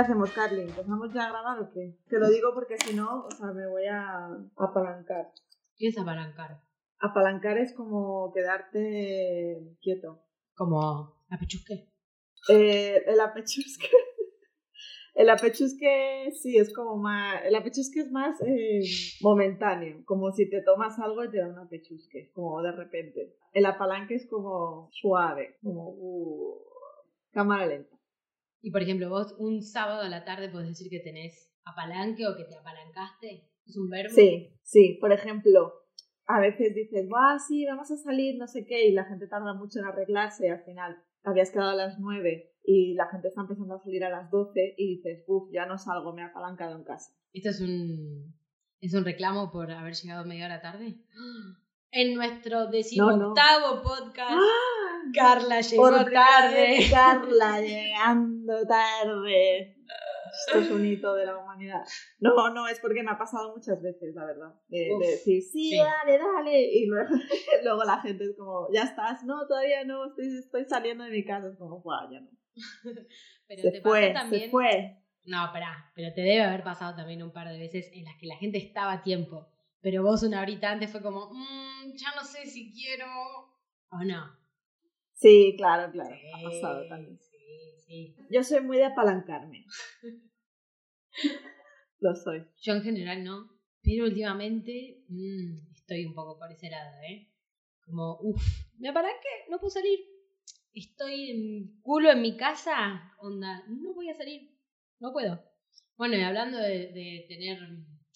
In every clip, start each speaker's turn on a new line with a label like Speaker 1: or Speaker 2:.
Speaker 1: hacemos, Carly? ¿Empezamos ya a grabar o qué? Te lo digo porque si no, o sea, me voy a apalancar.
Speaker 2: ¿Qué es apalancar?
Speaker 1: Apalancar es como quedarte quieto.
Speaker 2: Como apechusque.
Speaker 1: Eh, el apechusque. El apechusque sí es como más. El apechusque es más eh, momentáneo. Como si te tomas algo y te da un apechusque. Como de repente. El apalanque es como suave. Como. Uh, cámara lenta.
Speaker 2: Y por ejemplo, vos un sábado a la tarde podés decir que tenés apalanque o que te apalancaste. ¿Es un verbo?
Speaker 1: Sí, sí. Por ejemplo, a veces dices, va, sí, vamos a salir, no sé qué, y la gente tarda mucho en arreglarse y al final habías quedado a las nueve y la gente está empezando a salir a las doce y dices, uff, ya no salgo, me he apalancado en casa.
Speaker 2: ¿Esto es un, es un reclamo por haber llegado media hora tarde? En nuestro decimoctavo podcast,
Speaker 1: ¡Ah!
Speaker 2: Carla llegó
Speaker 1: Por
Speaker 2: tarde.
Speaker 1: Carla llegando tarde. Esto es un hito de la humanidad. No, no, es porque me ha pasado muchas veces, la verdad. De,
Speaker 2: Uf,
Speaker 1: de decir, sí,
Speaker 2: sí.
Speaker 1: dale, dale. Y luego, luego la gente es como, ya estás. No, todavía no, estoy, estoy saliendo de mi casa. Es como, guau, ya no.
Speaker 2: Pero
Speaker 1: Se
Speaker 2: te
Speaker 1: fue,
Speaker 2: pasó también.
Speaker 1: se fue.
Speaker 2: No, pará, pero te debe haber pasado también un par de veces en las que la gente estaba a tiempo, pero vos una horita antes fue como, "Mm, ya no sé si quiero o no.
Speaker 1: Sí, claro, claro. Ha pasado también.
Speaker 2: Sí, sí.
Speaker 1: Yo soy muy de apalancarme. Lo soy.
Speaker 2: Yo en general no, pero últimamente mm, estoy un poco por ese lado, ¿eh? Como, uff, ¿me para qué? No puedo salir. Estoy en culo en mi casa, onda, no voy a salir, no puedo. Bueno, y hablando de, de tener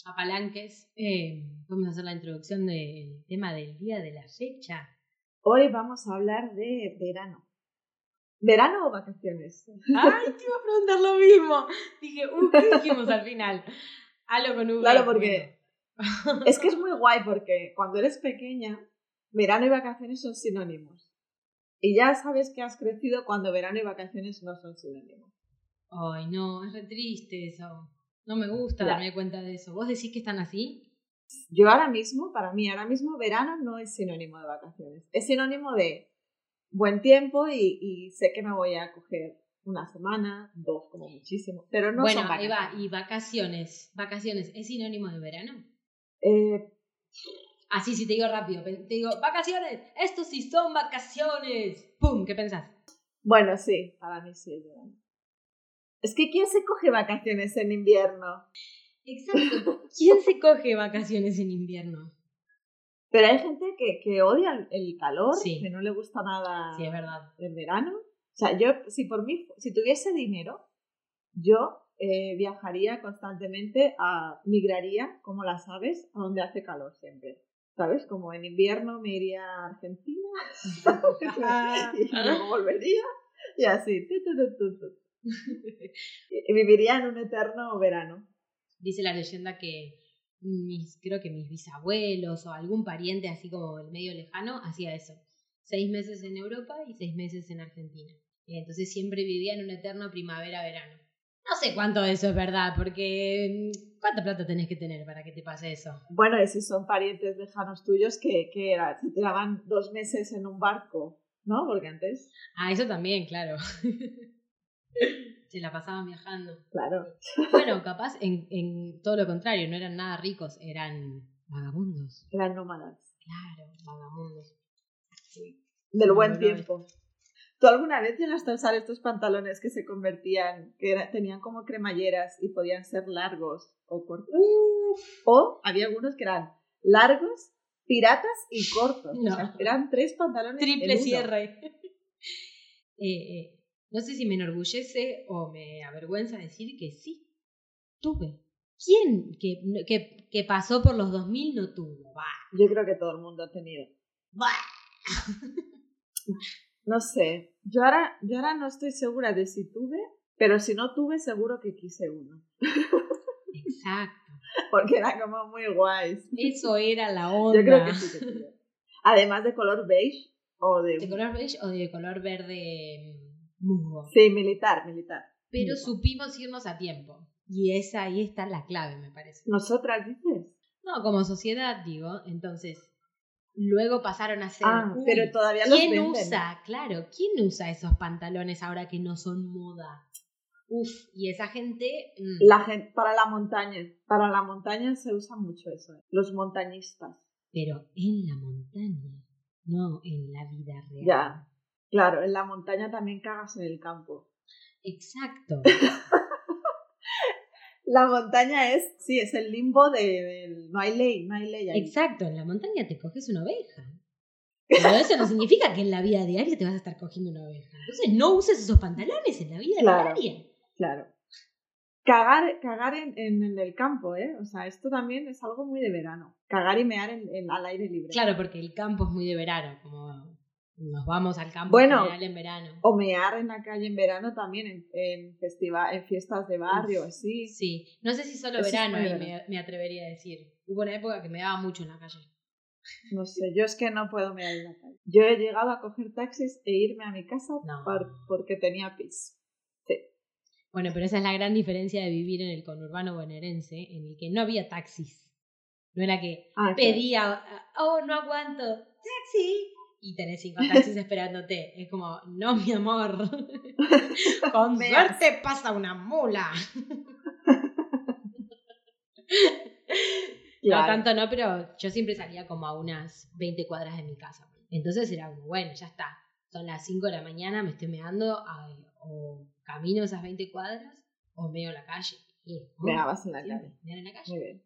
Speaker 2: apalanques, eh, vamos a hacer la introducción del tema del día de la fecha.
Speaker 1: Hoy vamos a hablar de verano. ¿Verano o vacaciones?
Speaker 2: ¡Ay, te iba a preguntar lo mismo! Dije, uh, ¿qué dijimos al final? Halo con V.
Speaker 1: Claro, porque es que es muy guay porque cuando eres pequeña, verano y vacaciones son sinónimos. Y ya sabes que has crecido cuando verano y vacaciones no son sinónimos.
Speaker 2: Ay, no, es re triste eso. No me gusta darme cuenta de eso. ¿Vos decís que están así?
Speaker 1: Yo ahora mismo, para mí, ahora mismo verano no es sinónimo de vacaciones. Es sinónimo de buen tiempo y, y sé que me voy a coger una semana, dos como muchísimo. Pero no
Speaker 2: bueno,
Speaker 1: son vacaciones.
Speaker 2: ¿Y vacaciones? ¿Vacaciones es sinónimo de verano?
Speaker 1: Eh,
Speaker 2: Así, si te digo rápido. Te digo, vacaciones. Esto sí son vacaciones. ¡Pum! ¿Qué pensás?
Speaker 1: bueno, sí, para mí sí es verano. Es que ¿quién se coge vacaciones en invierno?
Speaker 2: Exacto. ¿Quién se coge vacaciones en invierno?
Speaker 1: Pero hay gente que, que odia el, calor,
Speaker 2: Sí.
Speaker 1: que no le gusta nada
Speaker 2: Sí, es verdad.
Speaker 1: el verano. O sea, yo, si por mí, si tuviese dinero, yo eh, viajaría constantemente, a, migraría, como las aves, a donde hace calor siempre. ¿Sabes? Como en invierno me iría a Argentina y luego volvería y así. tu, tu, tu, viviría en un eterno verano.
Speaker 2: Dice la leyenda que mis, creo que mis bisabuelos o algún pariente así como el medio lejano hacía eso. Seis meses en Europa y seis meses en Argentina. Y entonces siempre vivía en un eterno primavera-verano. No sé cuánto de eso es verdad, porque mm, ¿cuánta plata tenés que tener para que te pase eso?
Speaker 1: Bueno, y si son parientes lejanos tuyos, que, que era? Se tiraban dos meses en un barco, ¿no? Porque antes,
Speaker 2: Ah, eso también, claro. Se la pasaban viajando.
Speaker 1: claro.
Speaker 2: Bueno, capaz en, en todo lo contrario, no eran nada ricos, eran vagabundos.
Speaker 1: Eran nómadas.
Speaker 2: Claro, vagabundos.
Speaker 1: Del buen tiempo. ¿Tú alguna vez llegaste a usar estos pantalones que se convertían, que era- tenían como cremalleras y podían ser largos o cortos? O había algunos que eran largos, piratas y cortos.
Speaker 2: No.
Speaker 1: O sea, eran tres pantalones.
Speaker 2: Triple cierre. Eh, eh, no sé si me enorgullece o me avergüenza decir que sí, tuve. ¿Quién que, que, que pasó por los 2000 no tuvo? Bah.
Speaker 1: Yo creo que todo el mundo ha tenido. No sé. Yo ahora, yo ahora no estoy segura de si tuve, pero si no tuve, seguro que quise uno.
Speaker 2: Exacto.
Speaker 1: Porque era como muy guays.
Speaker 2: Eso era la onda.
Speaker 1: Yo creo que sí que tuve. Además de color beige o de.
Speaker 2: ¿De color beige o de color verde
Speaker 1: Sí, militar, militar.
Speaker 2: Pero supimos irnos a tiempo. Y esa ahí está la clave, me parece.
Speaker 1: Nosotras dices.
Speaker 2: No, como sociedad, digo. Entonces, luego pasaron a ser.
Speaker 1: Ah,
Speaker 2: uy,
Speaker 1: pero todavía los
Speaker 2: ¿Quién
Speaker 1: venden.
Speaker 2: usa? Claro, ¿quién usa esos pantalones ahora que no son moda? Uf, y esa gente... mm,
Speaker 1: La gente, para la montaña, para la montaña se usa mucho eso, ¿eh? los montañistas.
Speaker 2: Pero en la montaña, no en la vida real.
Speaker 1: Ya, claro, en la montaña también cagas en el campo.
Speaker 2: Exacto.
Speaker 1: La montaña es, sí, es el limbo de, del- no hay ley, no hay ley ahí.
Speaker 2: Exacto, en la montaña te coges una oveja. Pero eso no significa que en la vida diaria te vas a estar cogiendo una oveja. Entonces no uses esos pantalones en la vida
Speaker 1: Claro.
Speaker 2: diaria.
Speaker 1: Claro. Cagar, cagar en, en- en el campo, ¿eh? O sea, esto también es algo muy de verano. Cagar y mear en, en- al aire libre.
Speaker 2: Claro, porque el campo es muy de verano, como nos vamos al campo
Speaker 1: Bueno.
Speaker 2: en verano.
Speaker 1: O mear en la calle en verano también, en, en, festiva- en fiestas de barrio, así.
Speaker 2: Sí, no sé si solo
Speaker 1: Eso
Speaker 2: verano
Speaker 1: verano.
Speaker 2: me, me atrevería a decir. Hubo una época que me daba mucho en la calle.
Speaker 1: No sé, yo es que no puedo mear en la calle. Yo he llegado a coger taxis e irme a mi casa
Speaker 2: No.
Speaker 1: por- porque tenía pis.
Speaker 2: Bueno, pero esa es la gran diferencia de vivir en el conurbano bonaerense, en el que no había taxis. No era que
Speaker 1: Ah, claro.
Speaker 2: pedía, oh, no aguanto, taxi. Y tenés cinco taxis esperándote. Es como, no, mi amor. Con suerte pasa una mula. No
Speaker 1: Claro.
Speaker 2: tanto no, pero yo siempre salía como a unas 20 cuadras de mi casa. Entonces era como, bueno, ya está. Son las 5 de la mañana, me estoy meando, o camino esas 20 cuadras, o meo la calle. Y, oh,
Speaker 1: Meabas en la calle.
Speaker 2: en la calle.
Speaker 1: Muy bien.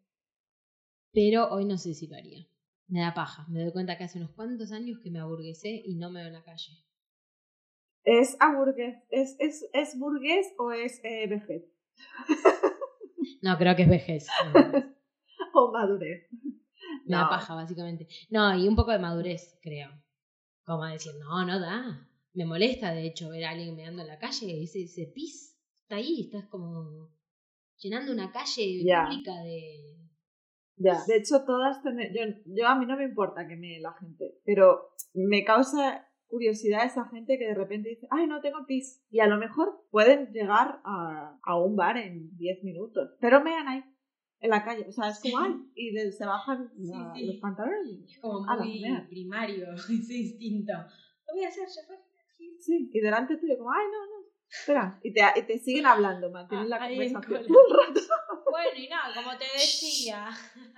Speaker 2: Pero hoy no sé si lo haría. Me da paja. Me doy cuenta que hace unos cuantos años que me aburguesé y no me veo en la calle.
Speaker 1: ¿Es aburgués? ¿Es, es, es burgués o es eh, vejez?
Speaker 2: No, creo que es vejez.
Speaker 1: O madurez.
Speaker 2: Me da
Speaker 1: No.
Speaker 2: paja, básicamente. No, y un poco de madurez, creo. Como decir, no, no da. Me molesta, de hecho, ver a alguien meando en la calle. Ese, ese pis está ahí, estás como llenando una calle pública de.
Speaker 1: Ya. De hecho, todas tener, yo, yo a mí no me importa que me la gente, pero me causa curiosidad esa gente que de repente dice, ay, no tengo pis. Y a lo mejor pueden llegar a, a un bar en 10 minutos, pero mean ahí, en la calle. O sea, es como, ay, y de- se bajan
Speaker 2: Sí,
Speaker 1: la-
Speaker 2: sí.
Speaker 1: los pantalones.
Speaker 2: Es como muy primario ese instinto. Lo voy a hacer, fue.
Speaker 1: Sí, y delante tuyo, como, ay, no, no. Espera, y te, y te siguen hablando, mantienen la
Speaker 2: Ah, en
Speaker 1: conversación todo el rato.
Speaker 2: Bueno, y nada, como te decía.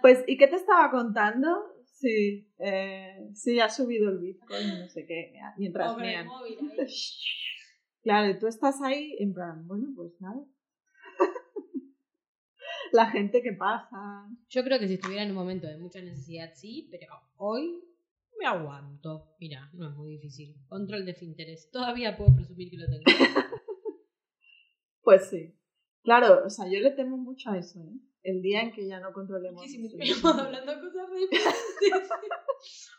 Speaker 1: Pues, ¿y qué te estaba contando? Sí, eh, sí, ha subido el Bitcoin, no sé qué, mientras
Speaker 2: Con el
Speaker 1: mean.
Speaker 2: móvil ahí.
Speaker 1: Claro, y tú estás ahí en plan, bueno, pues nada. La gente que pasa.
Speaker 2: Yo creo que si estuviera en un momento de mucha necesidad, sí, pero hoy me aguanto. Mira, no es muy difícil. Control de interés. Todavía puedo presumir que lo tengo.
Speaker 1: Pues sí. Claro, o sea, yo le temo mucho a eso, ¿eh? El día en que ya no controlemos.
Speaker 2: Que si me hablando cosas re.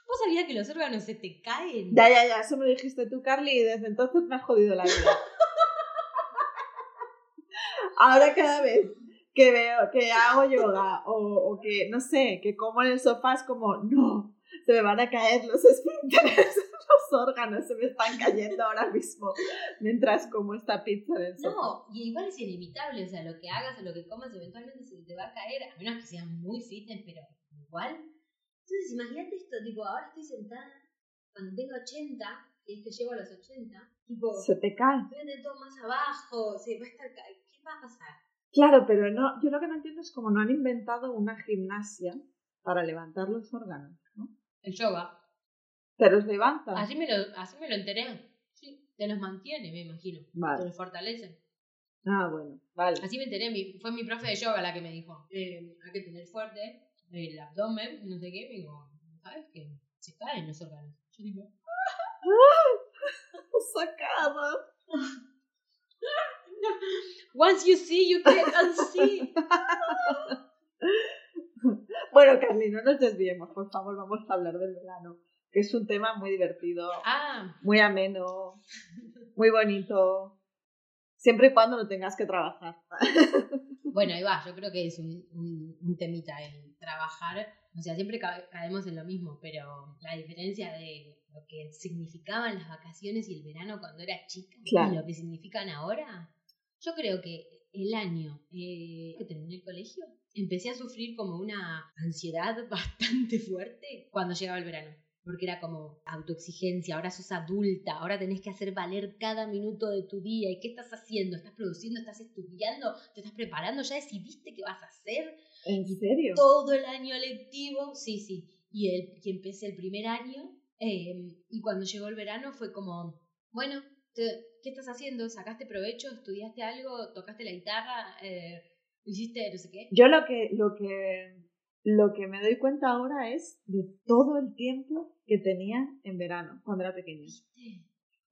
Speaker 2: ¿Vos sabías que los órganos se te caen?
Speaker 1: Ya, ya, ya, eso me dijiste tú, Carly, y desde entonces me has jodido la vida. Ahora cada vez que veo, que hago yoga o, o que, no sé, que como en el sofá es como, no, se me van a caer los esfínteres, los órganos se me están cayendo ahora mismo mientras como esta pizza en el sofá.
Speaker 2: No, y igual es inevitable, o sea, lo que hagas o lo que comas eventualmente se te va a caer, a menos que seas muy fitness, pero igual. Entonces, imagínate esto, tipo, ahora estoy sentada, cuando tengo 80, y es que llego a los 80, tipo,
Speaker 1: Se te cae.
Speaker 2: voy a tener todo más abajo, se va a estar, ¿qué va a pasar?
Speaker 1: Claro, pero no, yo lo que no entiendo es cómo no han inventado una gimnasia para levantar los órganos, ¿no?
Speaker 2: El yoga.
Speaker 1: Te los levantan.
Speaker 2: Así me lo, así me lo enteré. Sí, te los mantiene, me imagino. Te
Speaker 1: Vale.
Speaker 2: los fortalece.
Speaker 1: Ah, bueno, vale.
Speaker 2: Así me enteré, mi- fue mi profe de yoga la que me dijo, eh, hay que tener fuerte el abdomen, no sé qué, me dijo, ¿sabes qué? Se caen los órganos. Yo digo,
Speaker 1: Sacado.
Speaker 2: once you see, you can't unsee.
Speaker 1: Bueno, Carly, no nos desviemos, por favor, vamos a hablar del verano, es un tema muy divertido,
Speaker 2: ah,
Speaker 1: muy ameno, muy bonito, siempre y cuando no tengas que trabajar.
Speaker 2: bueno, ahí va, yo creo que es un, un, un temita el trabajar. O sea, siempre ca- caemos en lo mismo, pero la diferencia de lo que significaban las vacaciones y el verano cuando era chica
Speaker 1: Claro.
Speaker 2: y lo que significan ahora, yo creo que el año eh, que terminé el colegio, empecé a sufrir como una ansiedad bastante fuerte cuando llegaba el verano. Porque era como autoexigencia, ahora sos adulta, ahora tenés que hacer valer cada minuto de tu día. ¿Y qué estás haciendo? ¿Estás produciendo? ¿Estás estudiando? ¿Te estás preparando? ¿Ya decidiste qué vas a hacer?
Speaker 1: ¿En serio?
Speaker 2: Todo el año lectivo, sí, sí. Y, el, y empecé el primer año eh, y cuando llegó el verano fue como, bueno, ¿qué estás haciendo? ¿Sacaste provecho? ¿Estudiaste algo? ¿Tocaste la guitarra? Eh, ¿Hiciste no sé qué?
Speaker 1: Yo lo que, lo que lo que me doy cuenta ahora es de todo el tiempo que tenía en verano, cuando era pequeña.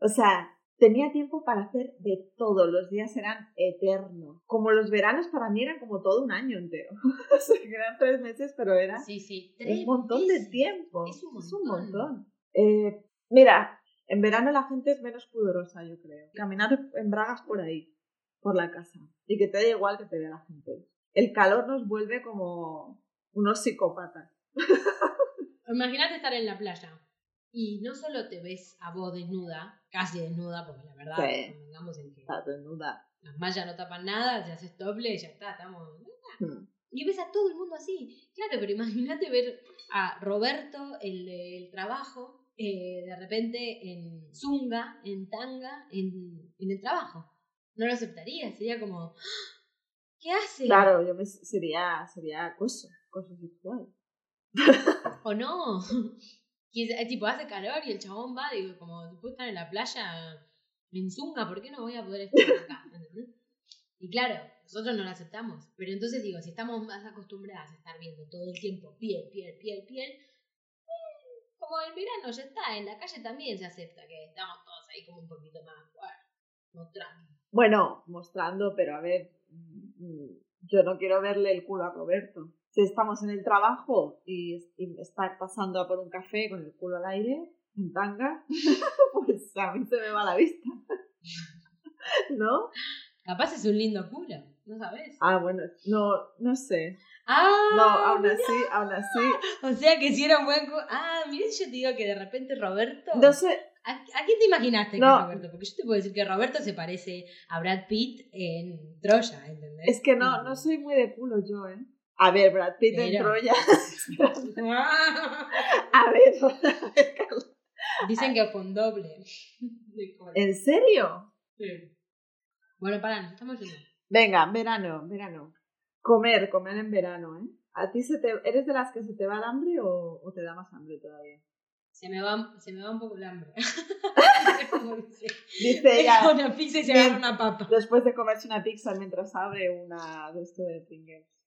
Speaker 1: O sea, tenía tiempo para hacer de todo, los días eran eternos. Como los veranos para mí eran como todo un año entero. o sea, eran tres meses, pero era
Speaker 2: sí, sí.
Speaker 1: un montón de tiempo. Es un montón. Eh, mira, en verano la gente es menos pudorosa, yo creo. Caminar en bragas por ahí, por la casa, y que te da igual que te vea la gente. El calor nos vuelve como unos psicópatas.
Speaker 2: Imagínate estar en la playa y no solo te ves a vos desnuda, casi desnuda, porque la verdad,
Speaker 1: sí. en que
Speaker 2: desnuda. las mallas no tapan nada, ya haces doble, ya está, estamos... Hmm. Y ves a todo el mundo así. Claro, pero imagínate ver a Roberto, el, el trabajo, eh, de repente en zunga, en tanga, en, en el trabajo. No lo aceptaría, sería como... ¿Qué hace?
Speaker 1: Claro, yo me, sería, sería acoso cosa sexual.
Speaker 2: o no. tipo, hace calor y el chabón va, digo, como puedo estar en la playa en Zunga, ¿por qué no voy a poder estar acá? Y claro, nosotros no lo aceptamos. Pero entonces digo, si estamos más acostumbradas a estar viendo todo el tiempo piel, piel, piel, piel, mm, como el verano ya está, en la calle también se acepta que estamos todos ahí como un poquito más, bueno, mostrando.
Speaker 1: Bueno, mostrando, pero a ver, mm, mm, yo no quiero verle el culo a Roberto si estamos en el trabajo y, está pasando a por un café con el culo al aire, en tanga, pues a mí se me va la vista. ¿No?
Speaker 2: Capaz es un lindo culo, ¿no sabes?
Speaker 1: Ah, bueno, no, no sé.
Speaker 2: Ah,
Speaker 1: no, aún así, aún así.
Speaker 2: O sea que si era un buen culo. Ah, mira, yo te digo que de repente Roberto.
Speaker 1: No sé.
Speaker 2: ¿A, quién te imaginaste que es Roberto? Porque yo te puedo decir que Roberto se parece a Brad Pitt en Troya, ¿entendés?
Speaker 1: Es que no, no soy muy de culo yo, ¿eh? A ver, Brad Pitt en Troya. a ver,
Speaker 2: Dicen que fue un doble.
Speaker 1: ¿En serio?
Speaker 2: Sí. Bueno, para, estamos yendo.
Speaker 1: Venga, verano, verano. Comer, comer en verano, ¿eh? ¿A ti se te, eres de las que se te va el hambre o, o te da más hambre todavía?
Speaker 2: Se me va, se me va un poco el hambre.
Speaker 1: Dice ella.
Speaker 2: Una pizza y se agarra una papa.
Speaker 1: Después de comerse una pizza mientras abre una de esto de Pringles.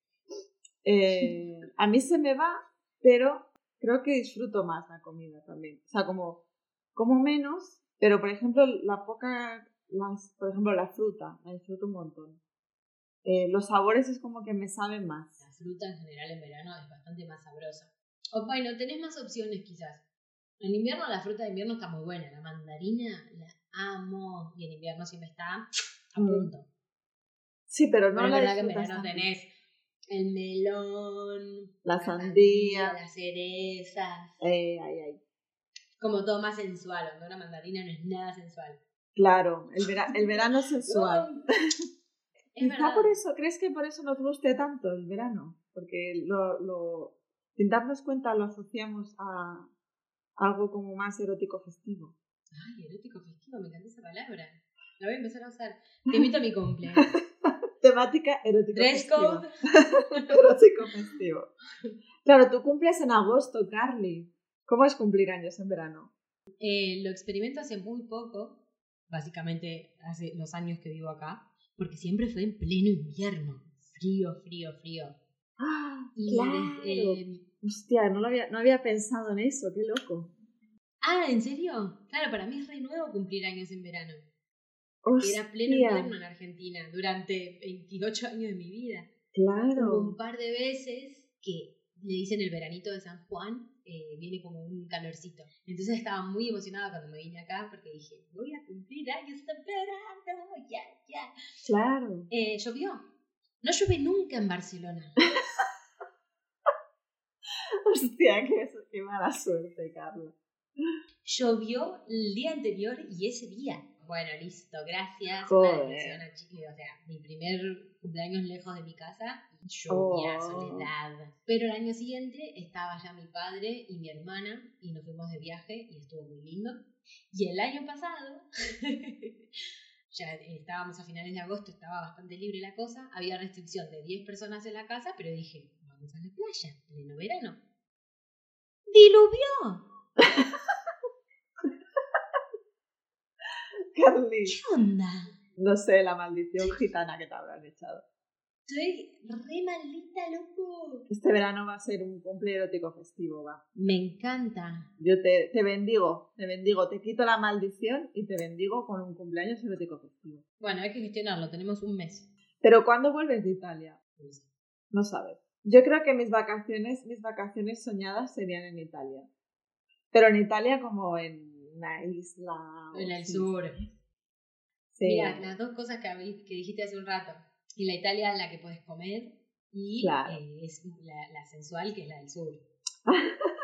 Speaker 1: Eh, a mí se me va, pero creo que disfruto más la comida también. O sea, como, como menos, pero por ejemplo, la poca, las, por ejemplo, la fruta, la disfruto un montón. Eh, los sabores es como que me saben más.
Speaker 2: La fruta en general en verano es bastante más sabrosa. O bueno, tenés más opciones quizás. En invierno la fruta de invierno está muy buena. La mandarina la amo. Y en invierno siempre está a mm. punto.
Speaker 1: Sí, pero no
Speaker 2: la
Speaker 1: verdad
Speaker 2: que en verano tenés el melón,
Speaker 1: la, sandía,
Speaker 2: las cerezas.
Speaker 1: Eh, ay, ay.
Speaker 2: Como todo más sensual, aunque una mandarina no es nada sensual.
Speaker 1: Claro, el, el verano es sensual.
Speaker 2: Quizá
Speaker 1: por eso, ¿crees que por eso nos guste tanto el verano? Porque lo, lo, sin darnos cuenta lo asociamos a algo como más erótico festivo.
Speaker 2: Ay, erótico festivo, me encanta esa palabra. La voy a empezar a usar. Te invito a mi cumple.
Speaker 1: Temática erótico festivo. erótico festivo. Claro, tú cumples en agosto, Carly. ¿Cómo es cumplir años en verano?
Speaker 2: Eh, lo experimento hace muy poco, básicamente hace los años que vivo acá, porque siempre fue en pleno invierno. Frío, frío, frío.
Speaker 1: ¡Ah! claro. Hostia, no, lo había, no había pensado en eso, qué loco.
Speaker 2: Ah, ¿en serio? Claro, para mí es re nuevo cumplir años en verano. Era pleno invierno en Argentina durante 28 años de mi vida.
Speaker 1: Claro.
Speaker 2: un par de veces que le dicen el veranito de San Juan, eh, viene como un calorcito. Entonces estaba muy emocionada cuando me vine acá porque dije, voy a cumplir años de verano, ya, ya.
Speaker 1: Claro.
Speaker 2: Eh, llovió. No llueve nunca en Barcelona.
Speaker 1: Hostia, qué, qué mala suerte, Carla.
Speaker 2: Llovió el día anterior y ese día. Bueno, listo, gracias.
Speaker 1: Joder.
Speaker 2: Una Chile, o sea, mi primer cumpleaños lejos de mi casa, lluvia,
Speaker 1: Oh.
Speaker 2: soledad. Pero el año siguiente estaba ya mi padre y mi hermana y nos fuimos de viaje y estuvo muy lindo. Y el año pasado, ya estábamos a finales de agosto, estaba bastante libre la cosa, había restricción de 10 personas en la casa, pero dije, vamos a la playa, pleno verano. ¡Diluvió!
Speaker 1: Carly,
Speaker 2: ¿Qué onda?
Speaker 1: no sé, la maldición gitana que te habrán echado.
Speaker 2: Estoy re maldita, loco.
Speaker 1: Este verano va a ser un cumple erótico festivo, va.
Speaker 2: Me encanta.
Speaker 1: Yo te, te bendigo, te bendigo, te quito la maldición y te bendigo con un cumpleaños erótico festivo.
Speaker 2: Bueno, hay que gestionarlo, tenemos un mes.
Speaker 1: Pero ¿cuándo vuelves de Italia? No sabes. Yo creo que mis vacaciones, mis vacaciones soñadas serían en Italia. Pero en Italia como en una isla.
Speaker 2: En el sur.
Speaker 1: Sí.
Speaker 2: Mira, las dos cosas que, que dijiste hace un rato. Y la Italia en la que puedes comer y
Speaker 1: Claro.
Speaker 2: eh, es la, la sensual que es la del sur.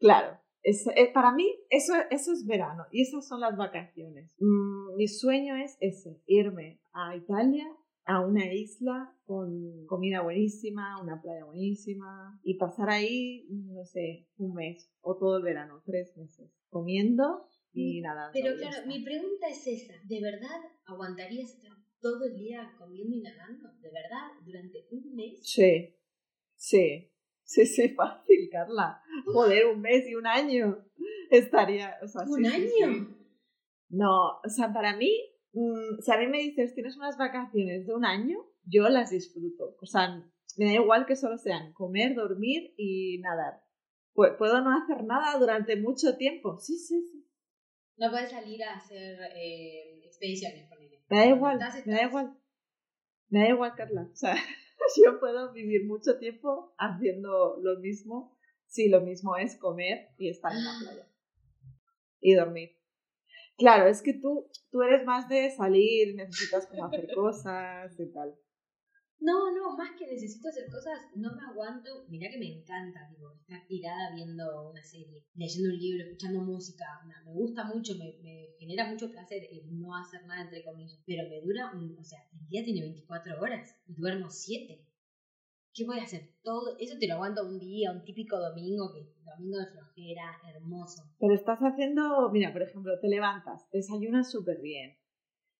Speaker 1: Claro. Eso, eh, para mí eso, eso es verano y esas son las vacaciones. Mm, mi sueño es ese, irme a Italia, a una isla con comida buenísima, una playa buenísima y pasar ahí, no sé, un mes o todo el verano, tres meses, comiendo y nadando.
Speaker 2: Pero claro,
Speaker 1: está.
Speaker 2: mi pregunta es esa. ¿De verdad aguantarías estar todo el día comiendo y nadando? ¿De verdad? ¿Durante un mes?
Speaker 1: Sí, sí, sí, sí, fácil, Carla. Joder, un mes y un año estaría, o sea,
Speaker 2: ¿Un
Speaker 1: sí, sí, sí.
Speaker 2: año?
Speaker 1: No, o sea, para mí, mm, si a mí me dices tienes unas vacaciones de un año, yo las disfruto. O sea, me da igual que solo sean comer, dormir y nadar. Pu- Puedo no hacer nada durante mucho tiempo. Sí, sí, sí.
Speaker 2: No puedes salir a hacer eh, expediciones, ponele.
Speaker 1: Me da igual,
Speaker 2: Estás-
Speaker 1: me da igual. Me da igual, Carla. O sea, yo puedo vivir mucho tiempo haciendo lo mismo si lo mismo es comer y estar en la playa. Y dormir. Claro, es que tú, tú eres más de salir, necesitas como hacer cosas y tal.
Speaker 2: No, no, más que necesito hacer cosas, no me aguanto. Mirá que me encanta, tipo, estar tirada viendo una serie, leyendo un libro, escuchando música. Me gusta mucho, me, me genera mucho placer el no hacer nada, entre comillas. Pero me dura, un, o sea, el día tiene 24 horas y duermo 7. ¿Qué voy a hacer? Todo eso te lo aguanto un día, un típico domingo, que domingo de flojera, hermoso.
Speaker 1: Pero estás haciendo, mira, por ejemplo, te levantas, desayunas súper bien,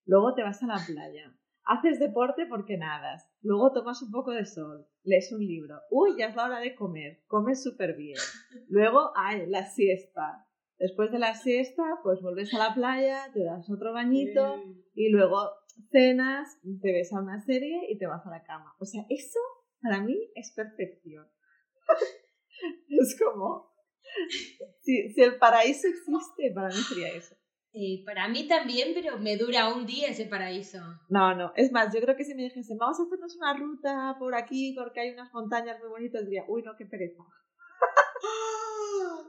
Speaker 1: luego te vas a la playa, haces deporte porque nadas, luego tomas un poco de sol, lees un libro, uy, ya es la hora de comer, comes súper bien, luego, ay, la siesta. Después de la siesta, pues vuelves a la playa, te das otro bañito y luego cenas, te ves a una serie y te vas a la cama. O sea, eso para mí es perfección. es como, si, si el paraíso existe, para mí sería eso.
Speaker 2: Eh, para mí también, pero me dura un día ese paraíso.
Speaker 1: No, no, es más, yo creo que si me dijesen, vamos a hacernos una ruta por aquí porque hay unas montañas muy bonitas, diría, uy, no, qué pereza.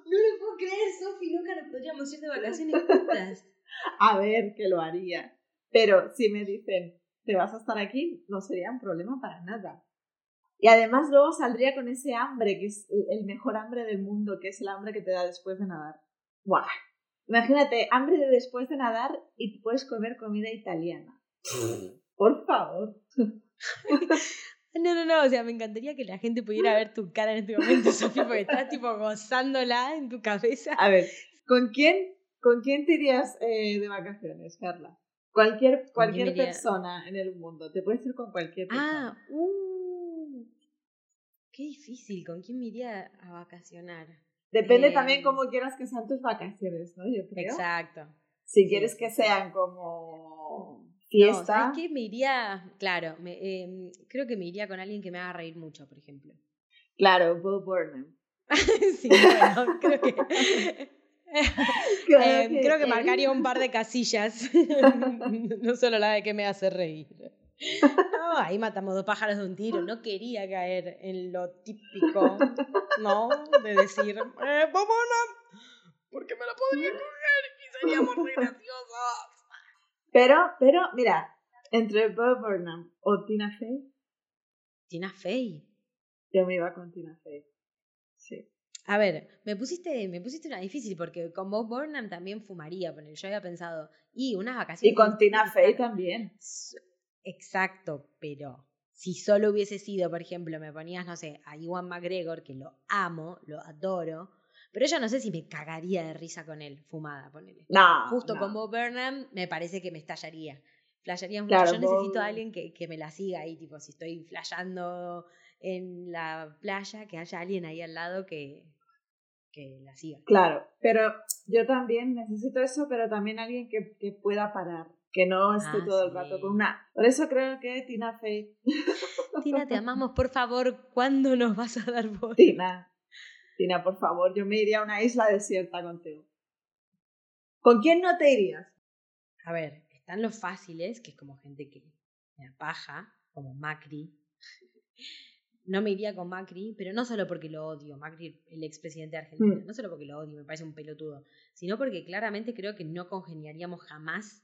Speaker 2: No lo puedo creer, Sofi, nunca nos podríamos ir de vacaciones juntas.
Speaker 1: A ver, que lo haría. Pero si me dicen, te vas a estar aquí, no sería un problema para nada. Y además luego saldría con ese hambre, que es el mejor hambre del mundo, que es el hambre que te da después de nadar. ¡Buah! Imagínate, hambre de después de nadar y puedes comer comida italiana. Por favor.
Speaker 2: No, no, no, o sea, me encantaría que la gente pudiera ver tu cara en este momento, Sofi, porque estás tipo gozándola en tu cabeza.
Speaker 1: A ver, ¿con quién, con quién te irías eh, de vacaciones, Carla? Cualquier, cualquier persona en el mundo. Te puedes ir con cualquier persona.
Speaker 2: Ah, uh, qué difícil, ¿con quién me iría a vacacionar?
Speaker 1: Depende
Speaker 2: Eh,
Speaker 1: también cómo quieras que sean tus vacaciones, ¿no? Yo creo.
Speaker 2: Exacto.
Speaker 1: Si
Speaker 2: Sí,
Speaker 1: quieres que sean como
Speaker 2: No,
Speaker 1: fiesta.
Speaker 2: ¿sabes qué? Me iría, claro, me, eh, creo que me iría con alguien que me haga reír mucho, por ejemplo.
Speaker 1: Claro, Bob Burnham.
Speaker 2: sí, bueno, creo que...
Speaker 1: Claro
Speaker 2: Eh, creo que marcaría un par de casillas. no solo la de que me hace reír. No, ahí matamos dos pájaros de un tiro. No quería caer en lo típico, ¿no? De decir, eh, Pomona, porque me la podría coger y seríamos re graciosos.
Speaker 1: Pero, pero, mira, entre Bob Burnham o Tina Fey,
Speaker 2: Tina Fey.
Speaker 1: yo me iba con Tina Fey. Sí.
Speaker 2: A ver, me pusiste, me pusiste una difícil porque con Bob Burnham también fumaría, porque yo había pensado, y unas vacaciones.
Speaker 1: Y con Tina Fey también.
Speaker 2: Exacto, pero si solo hubiese sido, por ejemplo, me ponías, no sé, a Iwan McGregor, que lo amo, lo adoro, pero yo no sé si me cagaría de risa con él, fumada, ponele.
Speaker 1: No.
Speaker 2: Justo
Speaker 1: no.
Speaker 2: con Bob Burnham me parece que me estallaría. Flasharía mucho.
Speaker 1: Claro,
Speaker 2: yo necesito a alguien que, que me la siga ahí, tipo, si estoy flashando en la playa, que haya alguien ahí al lado que, que la siga.
Speaker 1: Claro, pero yo también necesito eso, pero también alguien que, que pueda parar, que no esté
Speaker 2: Ah,
Speaker 1: todo el
Speaker 2: sí.
Speaker 1: rato con una. Por eso creo que Tina Fey,
Speaker 2: Tina, te amamos, por favor, ¿cuándo nos vas a dar voz?
Speaker 1: Tina, Tina, por favor, yo me iría a una isla desierta contigo. ¿Con quién no te irías?
Speaker 2: A ver, están los fáciles, que es como gente que me apaja, como Macri. No me iría con Macri, pero no solo porque lo odio, Macri, el expresidente de Argentina,
Speaker 1: Mm.
Speaker 2: no solo porque lo odio, me parece un pelotudo, sino porque claramente creo que no congeniaríamos jamás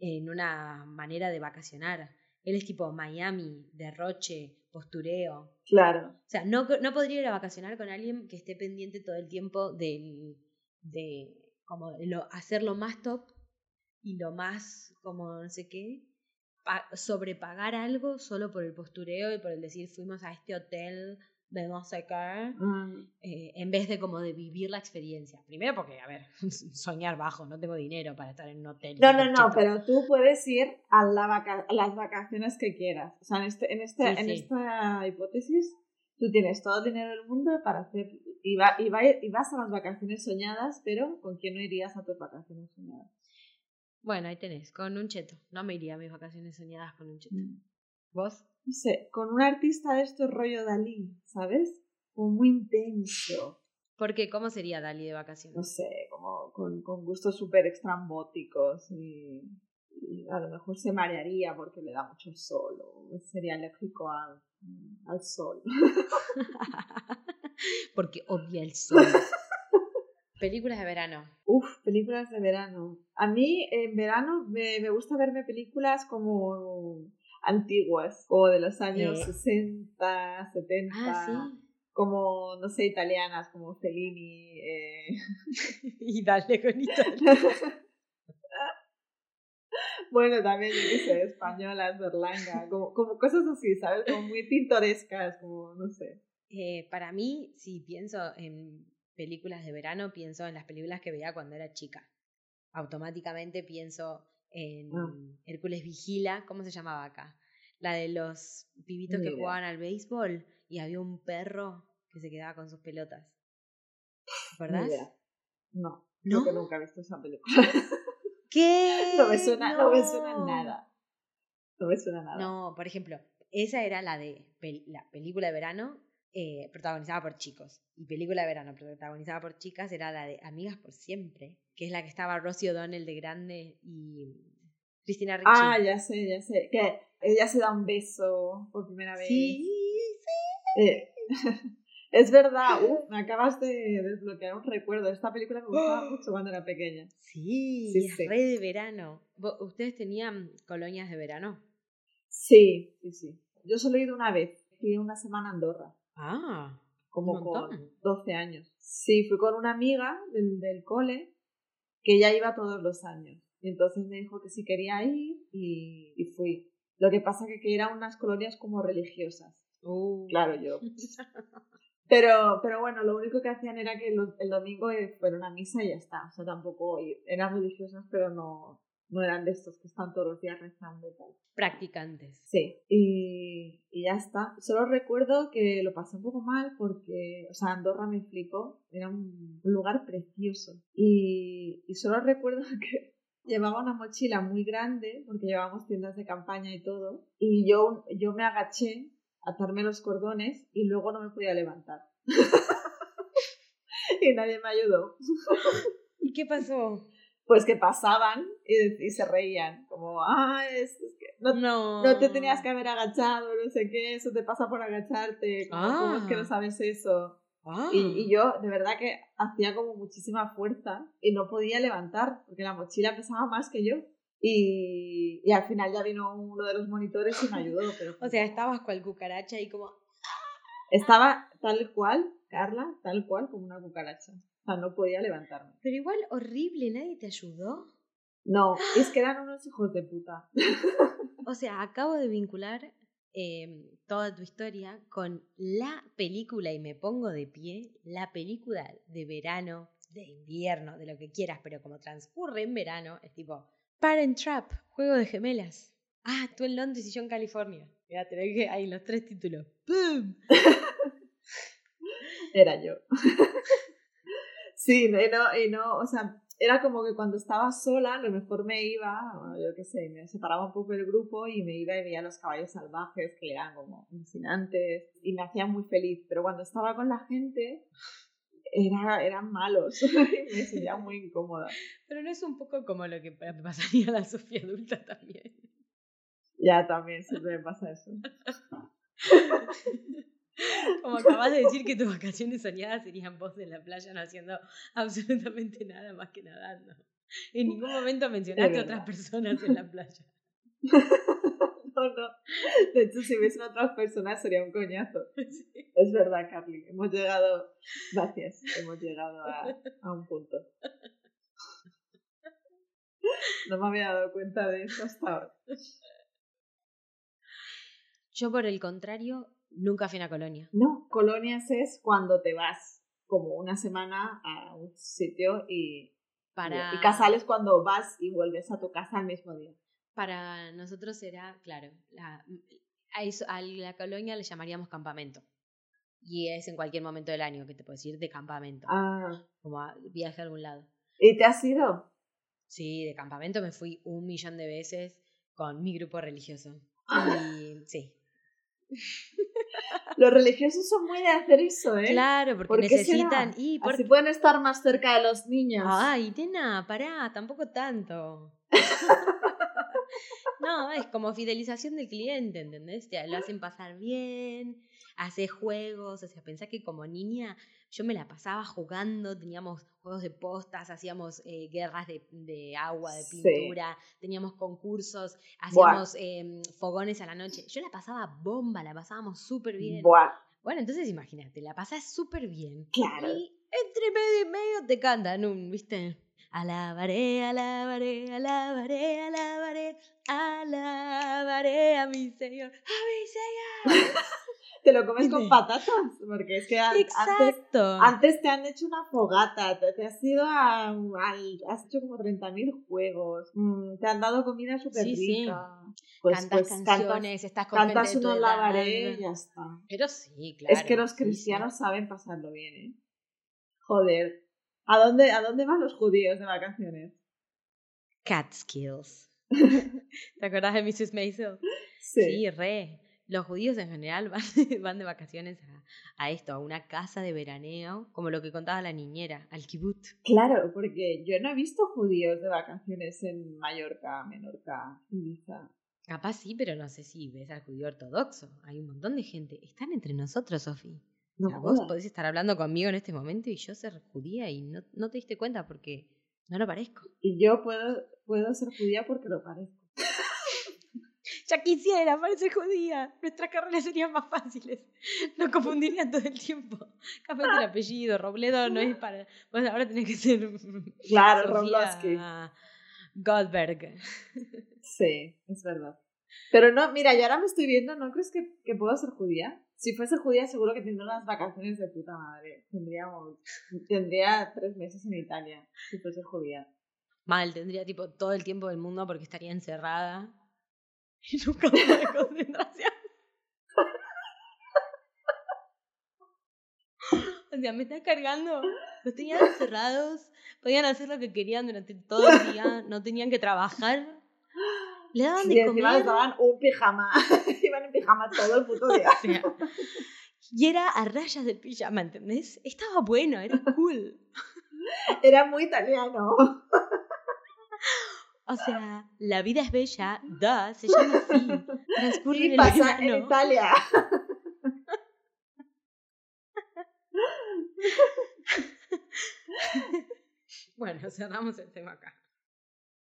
Speaker 2: en una manera de vacacionar. Él es tipo Miami, derroche, postureo.
Speaker 1: Claro,
Speaker 2: O sea, no, no podría ir a vacacionar con alguien que esté pendiente todo el tiempo de como de lo, hacer lo más top y lo más como no sé qué, pa- sobrepagar algo solo por el postureo y por el decir fuimos a este hotel de no sé qué,
Speaker 1: Mm,
Speaker 2: eh, en vez de como de vivir la experiencia. Primero porque, a ver, soñar bajo, no tengo dinero para estar en un hotel.
Speaker 1: No, no, no, pero tú puedes ir a, la vaca- a las vacaciones que quieras. O sea, en, este, en, este,
Speaker 2: Sí,
Speaker 1: en
Speaker 2: sí.
Speaker 1: esta hipótesis, tú tienes todo el dinero del mundo para hacer. Y, va, y, va- y vas a las vacaciones soñadas, pero ¿con quién no irías a tus vacaciones soñadas?
Speaker 2: Bueno, ahí tenés, con un cheto. No me iría a mis vacaciones soñadas con un cheto.
Speaker 1: Mm.
Speaker 2: ¿Vos?
Speaker 1: No sé, con un artista de estos rollo Dalí, ¿sabes? Como muy intenso.
Speaker 2: ¿Por qué? ¿Cómo sería Dali de
Speaker 1: No
Speaker 2: vacaciones?
Speaker 1: sé, como con, con gustos súper extrambóticos y, y a lo mejor se marearía porque le da mucho sol o sería alérgico al, al sol.
Speaker 2: Porque odia el sol. Películas de verano.
Speaker 1: Uf, películas de verano. A mí en verano me, me gusta verme películas como antiguas, como de los años
Speaker 2: Eh.
Speaker 1: 60, 70,
Speaker 2: Ah, sí.
Speaker 1: como, no sé, italianas, como Fellini. eh.
Speaker 2: Y dale con Italia.
Speaker 1: bueno, también, yo qué sé, españolas, Berlanga, como, como cosas así, ¿sabes? Como muy pintorescas, como, no sé.
Speaker 2: Eh, para mí, si pienso en películas de verano, pienso en las películas que veía cuando era chica. Automáticamente pienso en
Speaker 1: Ah.
Speaker 2: Hércules Vigila, ¿cómo se llamaba acá? La de los pibitos que jugaban al béisbol y había un perro que se quedaba con sus pelotas.
Speaker 1: Idea. No,
Speaker 2: ¿No?
Speaker 1: creo que nunca he visto esa película.
Speaker 2: ¿Qué?
Speaker 1: no me suena, no. me suena nada. No me suena nada.
Speaker 2: No, por ejemplo, esa era la de pel- la película de verano eh, protagonizada por chicos. Y película de verano protagonizada por chicas era la de Amigas por Siempre, que es la que estaba Rosie O'Donnell de grande y Cristina Ricci.
Speaker 1: Ah, ya sé, ya sé. Que ella se da un beso por primera vez.
Speaker 2: sí,
Speaker 1: Eh, es verdad, uf, me acabas de desbloquear un recuerdo. Esta película me gustaba mucho cuando era pequeña.
Speaker 2: sí,
Speaker 1: Sí, sí.
Speaker 2: de verano. ¿Vo- ¿Ustedes tenían colonias de verano?
Speaker 1: Sí, sí, sí. Yo solo he ido una vez. Fui una semana a Andorra,
Speaker 2: Ah,
Speaker 1: como con
Speaker 2: montón.
Speaker 1: 12 años. Sí, fui con una amiga del, del cole que ya iba todos los años. Y entonces me dijo que si quería ir y, y fui. Lo que pasa que, que eran unas colonias como religiosas.
Speaker 2: uh.
Speaker 1: Claro, yo. Pero, pero bueno, lo único que hacían era que los- el domingo eh, fueron a misa y ya está. O sea, tampoco eran religiosas, pero no, no eran de estos que están todos los días rezando y tal.
Speaker 2: Practicantes.
Speaker 1: Sí, y, y ya está. Solo recuerdo que lo pasé un poco mal porque, o sea, Andorra me flipó. Era un, lugar precioso. Y, y solo recuerdo que llevaba una mochila muy grande porque llevábamos tiendas de campaña y todo. Y yo, yo me agaché a atarme los cordones y luego no me podía levantar. y nadie me ayudó.
Speaker 2: ¿Y qué pasó?
Speaker 1: Pues que pasaban y, y se reían, como, ah, es, es que no,
Speaker 2: No.
Speaker 1: no te tenías que haber agachado, no sé qué, eso te pasa por agacharte, como, ¿cómo es que no
Speaker 2: Ah.
Speaker 1: sabes eso?
Speaker 2: Ah.
Speaker 1: Y, y yo, de verdad que hacía como muchísima fuerza y no podía levantar, porque la mochila pesaba más que yo. Y, y al final ya vino uno de los monitores y me ayudó. Pero
Speaker 2: O sea, estabas cual cucaracha y como...
Speaker 1: Estaba tal cual, Carla, tal cual como una cucaracha. Sea, no podía levantarme.
Speaker 2: Pero igual horrible, nadie te ayudó.
Speaker 1: No, es que eran unos hijos de puta.
Speaker 2: O sea, acabo de vincular em, toda tu historia con la película, y me pongo de pie, la película de verano, de invierno, de lo que quieras, pero como transcurre en verano, es tipo Parent Trap, juego de gemelas. Ah, tú en Londres y yo en California. Ya te ahí los tres títulos. ¡Pum!
Speaker 1: Era yo. sí, y no, y no, o sea, era como que cuando estaba sola, a lo mejor me iba, bueno, yo qué sé, me separaba un poco del grupo y me iba y veía los caballos salvajes que eran como alucinantes y me hacían muy feliz. Pero cuando estaba con la gente, era, eran malos y me sentía muy incómoda.
Speaker 2: Pero no es un poco como lo que pasaría a la Sofía adulta también.
Speaker 1: Ya, también siempre me pasa eso.
Speaker 2: Como acabas de decir que tus vacaciones soñadas serían vos en la playa no haciendo absolutamente nada más que nadando. En ningún momento mencionaste a otras personas en la playa.
Speaker 1: No, no. De hecho, si a otras personas sería un coñazo. Es verdad, Carly. Hemos llegado, gracias, hemos llegado a, a un punto. No me había dado cuenta de eso hasta ahora.
Speaker 2: Yo, por el contrario, nunca fui a una colonia.
Speaker 1: No, colonias es cuando te vas como una semana a un sitio y,
Speaker 2: Para...
Speaker 1: y casales cuando vas y vuelves a tu casa al mismo día.
Speaker 2: Para nosotros era, claro, la, a, eso, a la colonia le llamaríamos campamento. Y es en cualquier momento del año que te puedes ir de campamento.
Speaker 1: Ah.
Speaker 2: Como a viaje a algún lado.
Speaker 1: ¿Y te has ido?
Speaker 2: Sí, de campamento me fui un millón de veces con mi grupo religioso. Y sí.
Speaker 1: Los religiosos son muy de hacer eso, ¿eh?
Speaker 2: Claro, porque
Speaker 1: ¿Por qué
Speaker 2: necesitan. Y por...
Speaker 1: Así pueden estar más cerca de los niños.
Speaker 2: Ay, nena, pará, tampoco tanto. no, es como fidelización del cliente, ¿entendés? Te lo hacen pasar bien, hace juegos, o sea, pensá que como niña yo me la pasaba jugando, teníamos juegos de postas, hacíamos eh, guerras de, de, agua, de pintura, sí. teníamos concursos, hacíamos eh, fogones a la noche. Yo la pasaba bomba, la pasábamos súper bien.
Speaker 1: Buah.
Speaker 2: Bueno, entonces imagínate, la pasás súper bien.
Speaker 1: Claro.
Speaker 2: Y entre medio y medio te cantan un, ¿viste? Alabaré, alabaré, alabaré, alabaré, alabaré a mi Señor, a mi Señor.
Speaker 1: Te lo comes con patatas, porque es que antes, antes, te han hecho una fogata, te, te has ido a, al, has hecho como 30.000 juegos, mm, te han dado comida súper
Speaker 2: sí,
Speaker 1: rica.
Speaker 2: Sí. Pues, cantas pues, canciones,
Speaker 1: cantas,
Speaker 2: estás con
Speaker 1: Cantas unos lavaré y ya está.
Speaker 2: Pero sí, claro.
Speaker 1: Es que los cristianos sí. saben pasarlo bien, ¿eh? Joder. ¿A dónde, ¿A dónde van los judíos de vacaciones?
Speaker 2: Catskills. ¿Te acuerdas de Mrs. Maisel?
Speaker 1: Sí.
Speaker 2: Sí, re los judíos en general van, van de vacaciones a, a, esto, a una casa de veraneo, como lo que contaba la niñera, al kibut.
Speaker 1: Claro, porque yo no he visto judíos de vacaciones en Mallorca, Menorca, Ibiza.
Speaker 2: Capaz sí, pero no sé si ves al judío ortodoxo. Hay un montón de gente. Están entre nosotros, Sofi.
Speaker 1: No
Speaker 2: o sea, vos podés estar hablando conmigo en este momento y yo ser judía y no, no te diste cuenta porque no lo parezco.
Speaker 1: Y yo puedo, puedo ser judía porque lo parezco.
Speaker 2: Ya quisiera parecer judía. Nuestras carreras serían más fáciles. Nos confundirían todo el tiempo. Capaz el apellido, Robledo no es para. Bueno, ahora tenés que ser.
Speaker 1: Claro, Roblowski.
Speaker 2: Goldberg.
Speaker 1: Sí, es verdad. Pero no, mira, yo ahora me estoy viendo, ¿no crees que, que puedo ser judía? Si fuese judía, seguro que tendría unas vacaciones de puta madre. Tendríamos, tendría tres meses en Italia, si fuese judía.
Speaker 2: Mal, tendría tipo todo el tiempo del mundo porque estaría encerrada y nunca de concentración. o sea, me está cargando. Los tenían encerrados, podían hacer lo que querían durante todo el día, no tenían que trabajar. Le daban
Speaker 1: sí,
Speaker 2: de comer.
Speaker 1: les daban un pijama. Iban en pijama todo el puto día.
Speaker 2: O sea, y era a rayas del pijama, ¿entendés? Estaba bueno, era cool.
Speaker 1: Era muy italiano.
Speaker 2: O sea, la vida es bella, da, se llama así. Transcurre
Speaker 1: y
Speaker 2: el
Speaker 1: pasa en Italia.
Speaker 2: bueno, cerramos el tema acá.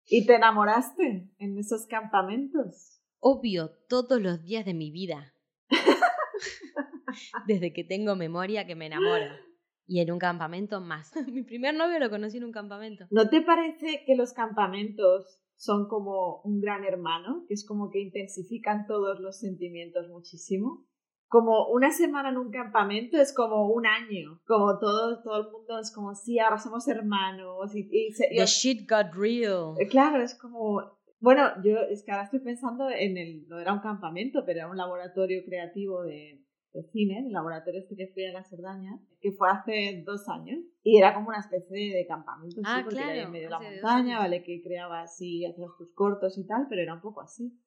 Speaker 1: ¿Y te enamoraste en esos campamentos?
Speaker 2: Obvio, todos los días de mi vida. desde que tengo memoria que me enamoro. Y en un campamento más. Mi primer novio lo conocí en un campamento.
Speaker 1: ¿No te parece que los campamentos son como un gran hermano? Que es como que intensifican todos los sentimientos muchísimo. Como una semana en un campamento es como un año. Como todo, todo el mundo es como, sí, ahora somos hermanos. Y, y y
Speaker 2: The shit got real.
Speaker 1: Eh, Claro, es como. Bueno, yo es que ahora estoy pensando en el. No era un campamento, pero era un laboratorio creativo de, de cine, el laboratorio este que fui a la Cerdaña, que fue hace dos años. Y era como una especie de, de campamento, sí,
Speaker 2: Ah,
Speaker 1: porque era en medio de la montaña. ¿vale? Que creabas y hacías tus cortos y tal, pero era un poco así.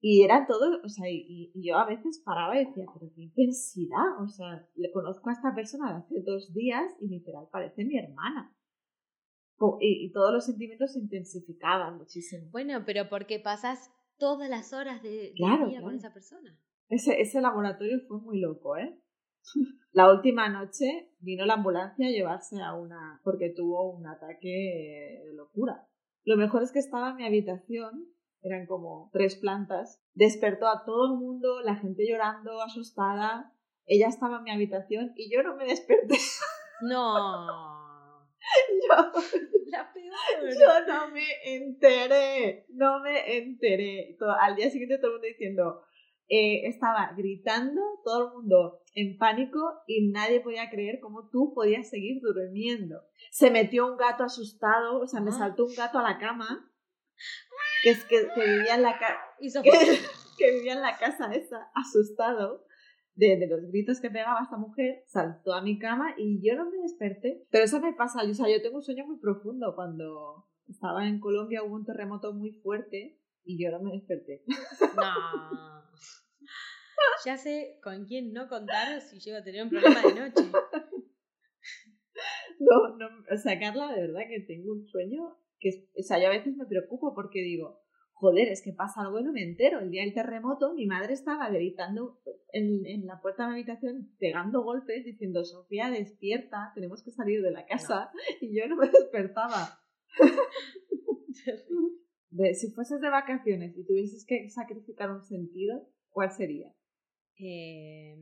Speaker 1: Y era todo, o sea, y, y yo a veces paraba y decía, pero qué intensidad, o sea, le conozco a esta persona de hace dos días y literal parece mi hermana. Y, y todos los sentimientos se intensificaban muchísimo.
Speaker 2: Bueno, pero porque pasas todas las horas de,
Speaker 1: Claro,
Speaker 2: día con esa persona.
Speaker 1: Ese, ese laboratorio fue muy loco, ¿eh? La última noche vino la ambulancia a llevarse a una, porque tuvo un ataque de locura. Lo mejor es que estaba en mi habitación, eran como tres plantas, despertó a todo el mundo, la gente llorando, asustada. Ella estaba en mi habitación y yo no me desperté.
Speaker 2: No.
Speaker 1: Yo,
Speaker 2: La peor.
Speaker 1: yo no me enteré, no me enteré. To- Al día siguiente todo el mundo diciendo, eh, estaba gritando, todo el mundo en pánico y nadie podía creer cómo tú podías seguir durmiendo. Se metió un gato asustado, o sea, me
Speaker 2: Ah.
Speaker 1: saltó un gato a la cama, que, es que, que vivía en la ca-
Speaker 2: Hizo
Speaker 1: que, que vivía en la casa esa, asustado de, de los gritos que pegaba esta mujer, saltó a mi cama y yo no me desperté. Pero eso me pasa, o sea, yo tengo un sueño muy profundo. Cuando estaba en Colombia hubo un terremoto muy fuerte y yo no me desperté.
Speaker 2: No. Ya sé con quién no contar si llego a tener un problema de noche.
Speaker 1: No, no, o sea, Carla, de verdad que tengo un sueño que, o sea, yo a veces me preocupo porque digo, joder, es que pasa algo y no me entero. El día del terremoto, mi madre estaba gritando en, en la puerta de mi habitación, pegando golpes, diciendo, Sofía, despierta, tenemos que salir de la casa. Y yo no me despertaba. Si fueses de vacaciones y tuvieses que sacrificar un sentido, ¿cuál sería?
Speaker 2: Eh,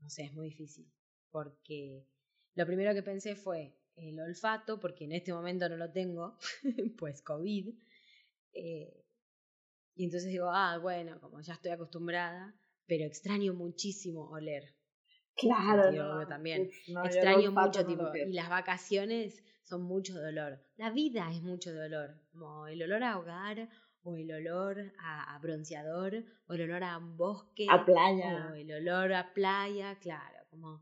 Speaker 2: no sé, es muy difícil. Porque lo primero que pensé fue el olfato, porque en este momento no lo tengo, pues COVID. Eh, y entonces digo, ah, bueno, como ya estoy acostumbrada, pero extraño muchísimo oler.
Speaker 1: Claro,
Speaker 2: Sentido,
Speaker 1: no,
Speaker 2: yo también.
Speaker 1: no,
Speaker 2: extraño mucho, tipo, y las vacaciones son mucho dolor. La vida es mucho dolor, como el olor a hogar, o el olor a, a bronceador, o el olor a bosque,
Speaker 1: A playa.
Speaker 2: o el olor a playa, claro, como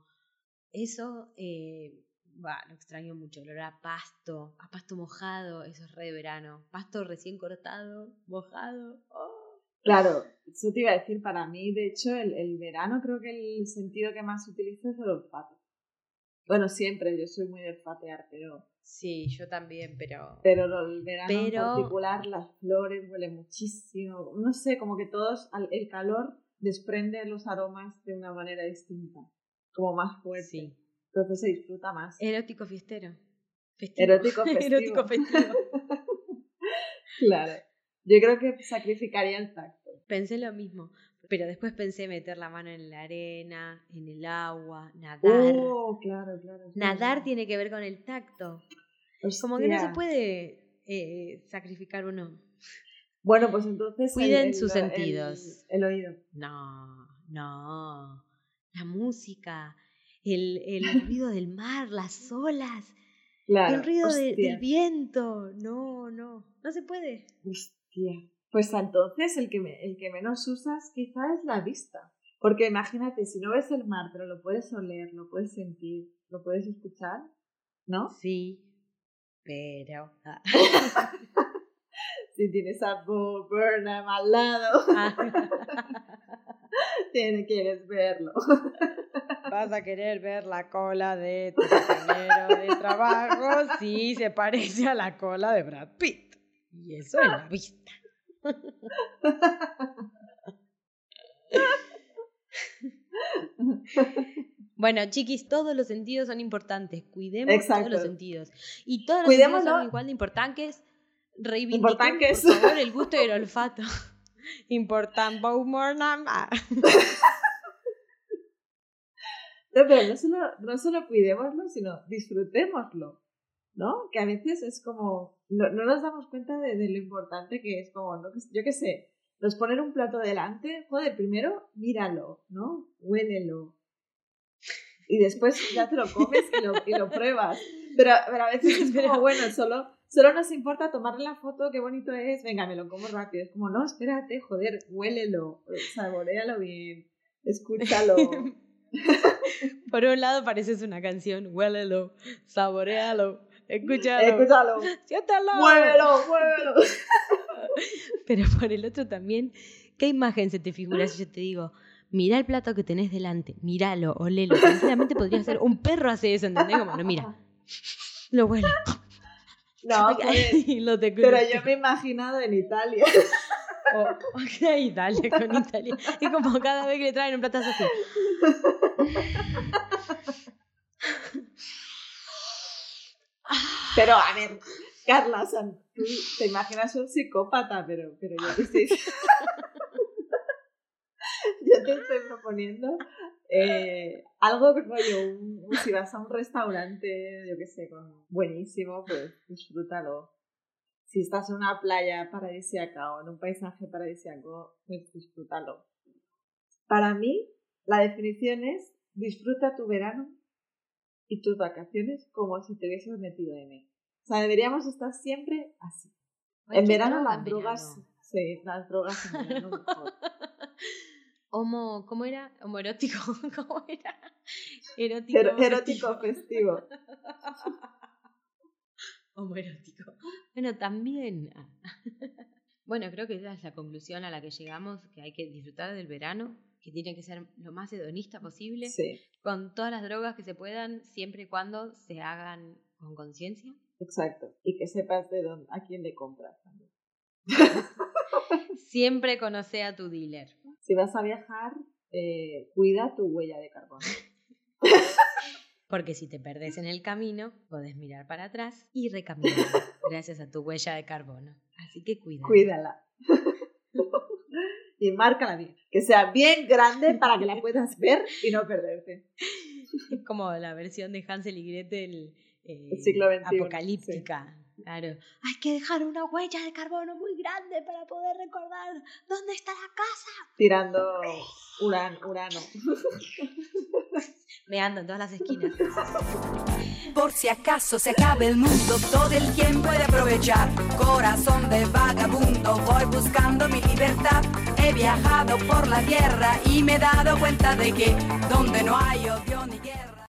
Speaker 2: eso, eh, va, lo extraño mucho, el olor a pasto, a pasto mojado, eso es re de verano, pasto recién cortado, mojado, oh.
Speaker 1: Claro, eso te iba a decir, para mí, de hecho, el, el verano creo que el sentido que más utilizo es el olfato. Bueno, siempre, yo soy muy de olfatear, pero,
Speaker 2: Sí, yo también, pero...
Speaker 1: pero el verano en particular, las flores huelen muchísimo. No sé, como que todos, el calor desprende los aromas de una manera distinta, como más fuerte.
Speaker 2: Sí.
Speaker 1: Entonces se disfruta más.
Speaker 2: Erótico fiestero. Festivo.
Speaker 1: Erótico festivo.
Speaker 2: Erótico festivo.
Speaker 1: Claro. Yo creo que sacrificaría el tacto.
Speaker 2: Pensé lo mismo, pero después pensé meter la mano en la arena, en el agua, nadar.
Speaker 1: Oh, claro, claro.
Speaker 2: nadar tiene que ver con el tacto. Como que no se
Speaker 1: Hostia.
Speaker 2: puede eh, sacrificar uno.
Speaker 1: Bueno, pues entonces.
Speaker 2: Cuiden
Speaker 1: el-
Speaker 2: sus
Speaker 1: el-
Speaker 2: sentidos.
Speaker 1: El, oído.
Speaker 2: No, no. La música, el, el ruido del mar, las olas,
Speaker 1: Claro.
Speaker 2: el ruido de-
Speaker 1: hostia,
Speaker 2: del viento. No, no, no se puede.
Speaker 1: hostia. Pues entonces el que, me- el que menos usas quizá es la vista. Porque imagínate, si no ves el mar, pero lo puedes oler, lo puedes sentir, lo puedes escuchar, ¿no?
Speaker 2: Sí, pero... ah.
Speaker 1: Si tienes a Bo Burnham al lado, tienes, quieres verlo.
Speaker 2: Vas a querer ver la cola de tu compañero de trabajo si se parece a la cola de Brad Pitt. Y eso en la vista. Bueno, chiquis, todos los sentidos son importantes. Cuidemos
Speaker 1: Exacto.
Speaker 2: todos los sentidos. Y todos los
Speaker 1: Cuidémoslo.
Speaker 2: sentidos son igual de importantes.
Speaker 1: Importantes.
Speaker 2: por favor, el gusto y el olfato. Important.
Speaker 1: No, pero no solo, no solo cuidémoslo, sino disfrutémoslo, ¿no? Que a veces es como, no, no nos damos cuenta de, lo importante que es, como, ¿no? yo qué sé, nos ponen un plato delante, joder, primero míralo, ¿no? Huélelo. Y después ya te lo comes y lo, y lo pruebas. Pero, pero a veces es como, bueno, solo, solo nos importa tomarle la foto, qué bonito es, venga, me lo como rápido. Es como, no, espérate, joder, huélelo, saborealo bien, escúchalo.
Speaker 2: Por un lado pareces una canción, huélelo, saborealo, escúchalo.
Speaker 1: Escúchalo.
Speaker 2: Siéntalo.
Speaker 1: Muévelo, muévelo.
Speaker 2: Pero por el otro también, ¿qué imagen se te figura si yo te digo, mira el plato que tenés delante, míralo, olelo? Tranquilamente podría ser un perro hace eso, ¿entendés? Como, no, mira, lo huele.
Speaker 1: No, pues,
Speaker 2: lo te
Speaker 1: pero yo me he imaginado en Italia.
Speaker 2: O, oh, Italia con Italia. Es como cada vez que le traen un platazo así.
Speaker 1: Pero a ver, Carla, tú te imaginas un psicópata, pero, pero yo te estoy... yo te estoy proponiendo eh, algo rollo, un, si vas a un restaurante, yo qué sé, con, buenísimo, pues disfrútalo. Si estás en una playa paradisíaca o en un paisaje paradisíaco, pues disfrútalo. Para mí, la definición es disfruta tu verano y tus vacaciones como si te hubieses metido en él. O sea, deberíamos estar siempre así. en verano las drogas, sí, las drogas en verano mejor.
Speaker 2: Homo, ¿cómo era? Homoerótico, ¿cómo era? Erótico.
Speaker 1: erótico festivo.
Speaker 2: Homoerótico. Bueno, también. Bueno, creo que esa es la conclusión a la que llegamos, que hay que disfrutar del verano, que tiene que ser lo más hedonista posible,
Speaker 1: sí.
Speaker 2: con todas las drogas que se puedan, siempre y cuando se hagan con conciencia.
Speaker 1: Exacto, y que sepas de dónde, a quién le compras también.
Speaker 2: siempre conoce a tu dealer.
Speaker 1: Si vas a viajar, eh, cuida tu huella de carbono.
Speaker 2: Porque si te perdes en el camino, puedes mirar para atrás y recaminar gracias a tu huella de carbono. Así que cuídala.
Speaker 1: Cuídala. Y márcala bien. Que sea bien grande para que la puedas ver y no perderte.
Speaker 2: Es como la versión de Hansel y Gretel
Speaker 1: eh, el siglo XXI,
Speaker 2: apocalíptica. Claro. Hay que dejar una huella de carbono muy grande para poder recordar dónde está la casa.
Speaker 1: Tirando urano. urano.
Speaker 2: Meando en todas las esquinas.
Speaker 3: Por si acaso se acabe el mundo, todo el tiempo he de aprovechar. Corazón de vagabundo, voy buscando mi libertad. He viajado por la tierra y me he dado cuenta de que donde no hay odio ni guerra.